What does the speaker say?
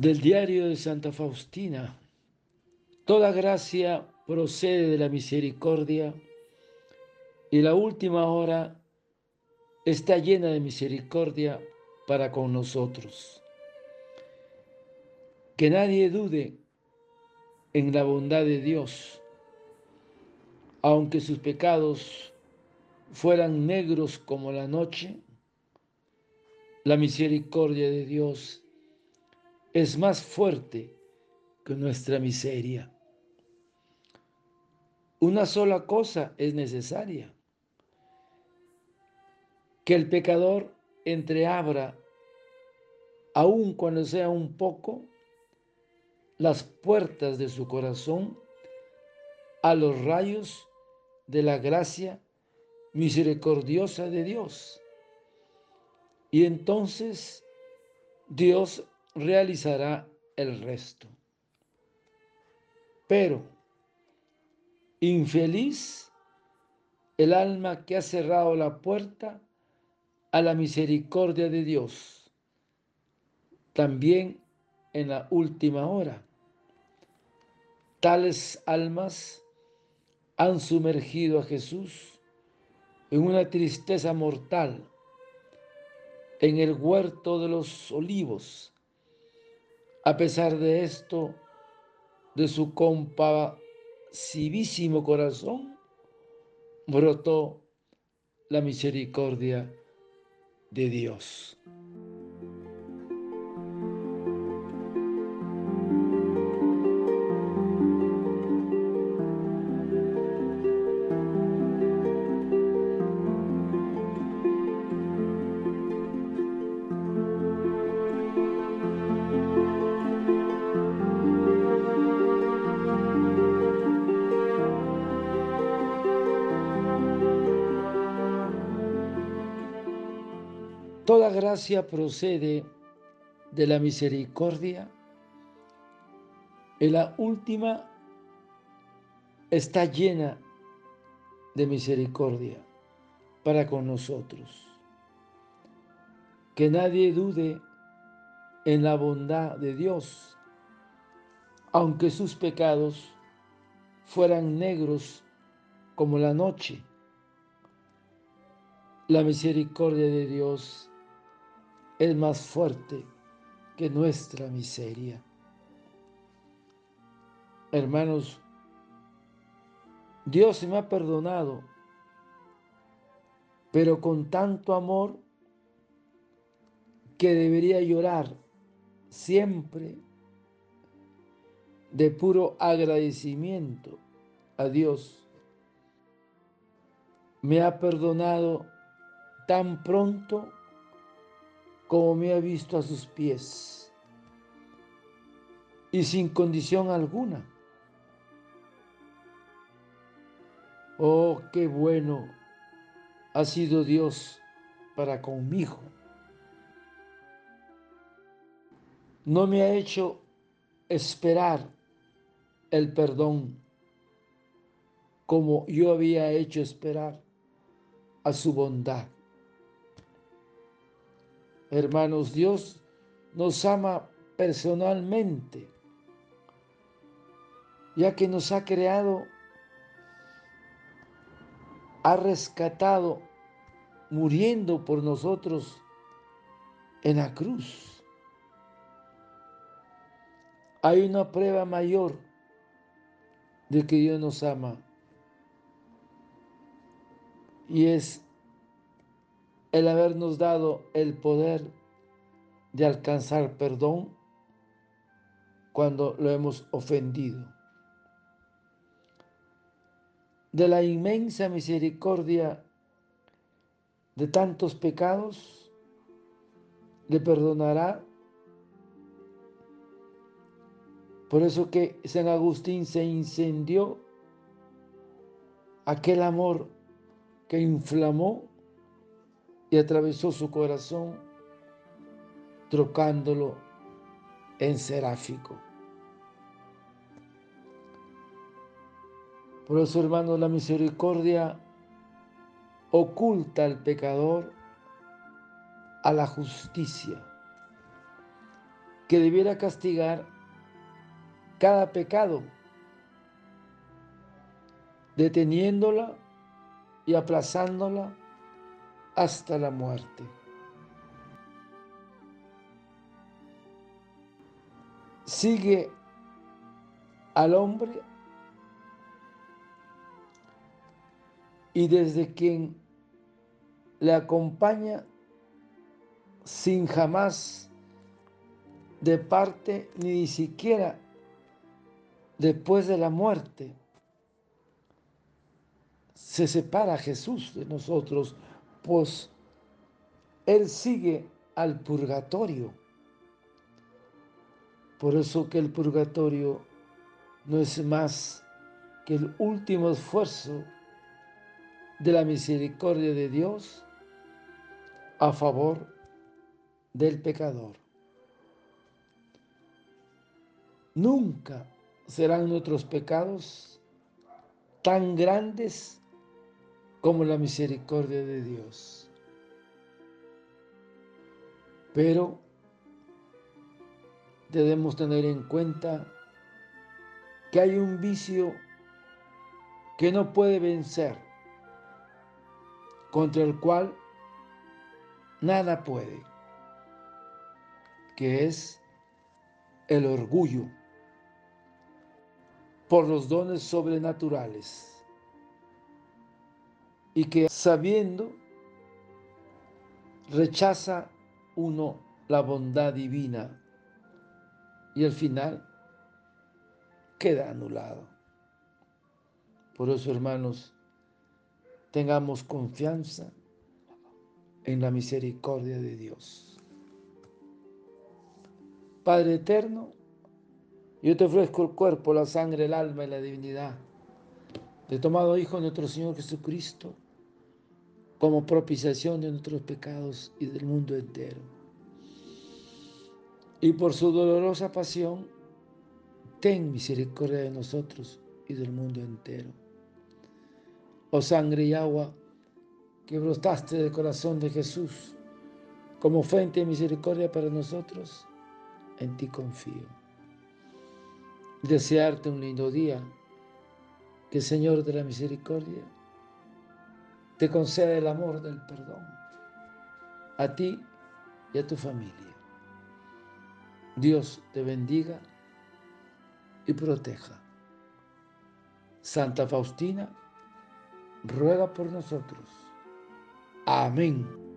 Del diario de Santa Faustina. Toda gracia procede de la misericordia y la última hora está llena de misericordia para con nosotros. Que nadie dude en la bondad de Dios, aunque sus pecados fueran negros como la noche, la misericordia de Dios es más fuerte que nuestra miseria. Una sola cosa es necesaria, que el pecador entreabra, aun cuando sea un poco, las puertas de su corazón a los rayos de la gracia misericordiosa de Dios. Y entonces Dios realizará el resto. Pero, infeliz el alma que ha cerrado la puerta a la misericordia de Dios, también en la última hora. Tales almas han sumergido a Jesús en una tristeza mortal en el huerto de los olivos a pesar de esto, de su compasivísimo corazón, brotó la misericordia de Dios. Toda gracia procede de la misericordia y la última está llena de misericordia para con nosotros. Que nadie dude en la bondad de Dios, aunque sus pecados fueran negros como la noche. La misericordia de Dios es más fuerte que nuestra miseria. Hermanos, Dios me ha perdonado, pero con tanto amor que debería llorar siempre de puro agradecimiento a Dios. Me ha perdonado tan pronto como me ha visto a sus pies y sin condición alguna. Oh, qué bueno ha sido Dios para conmigo. No me ha hecho esperar el perdón como yo había hecho esperar a su bondad. Hermanos, Dios nos ama personalmente, ya que nos ha creado, ha rescatado, muriendo por nosotros en la cruz. Hay una prueba mayor de que Dios nos ama y es el habernos dado el poder de alcanzar perdón cuando lo hemos ofendido. De la inmensa misericordia de tantos pecados, le perdonará. Por eso que San Agustín se incendió aquel amor que inflamó y atravesó su corazón, trocándolo en seráfico. Por eso, hermanos, la misericordia oculta al pecador a la justicia, que debiera castigar cada pecado, deteniéndola y aplazándola hasta la muerte. Sigue al hombre y desde quien le acompaña sin jamás de parte ni siquiera después de la muerte. Se separa Jesús de nosotros, pues Él sigue al purgatorio. Por eso que el purgatorio no es más que el último esfuerzo de la misericordia de Dios a favor del pecador. Nunca serán nuestros pecados tan grandes como la misericordia de Dios. Pero debemos tener en cuenta que hay un vicio que no puede vencer, contra el cual nada puede, que es el orgullo por los dones sobrenaturales y que sabiendo rechaza uno la bondad divina y al final queda anulado. Por eso, hermanos, tengamos confianza en la misericordia de Dios. Padre eterno, yo te ofrezco el cuerpo, la sangre, el alma y la divinidad de tomado Hijo nuestro Señor Jesucristo como propiciación de nuestros pecados y del mundo entero. Y por su dolorosa pasión, ten misericordia de nosotros y del mundo entero. Oh sangre y agua que brotaste del corazón de Jesús como fuente de misericordia para nosotros, en ti confío desearte un lindo día, que el Señor de la Misericordia te conceda el amor del perdón a ti y a tu familia. Dios te bendiga y proteja. Santa Faustina, ruega por nosotros. Amén.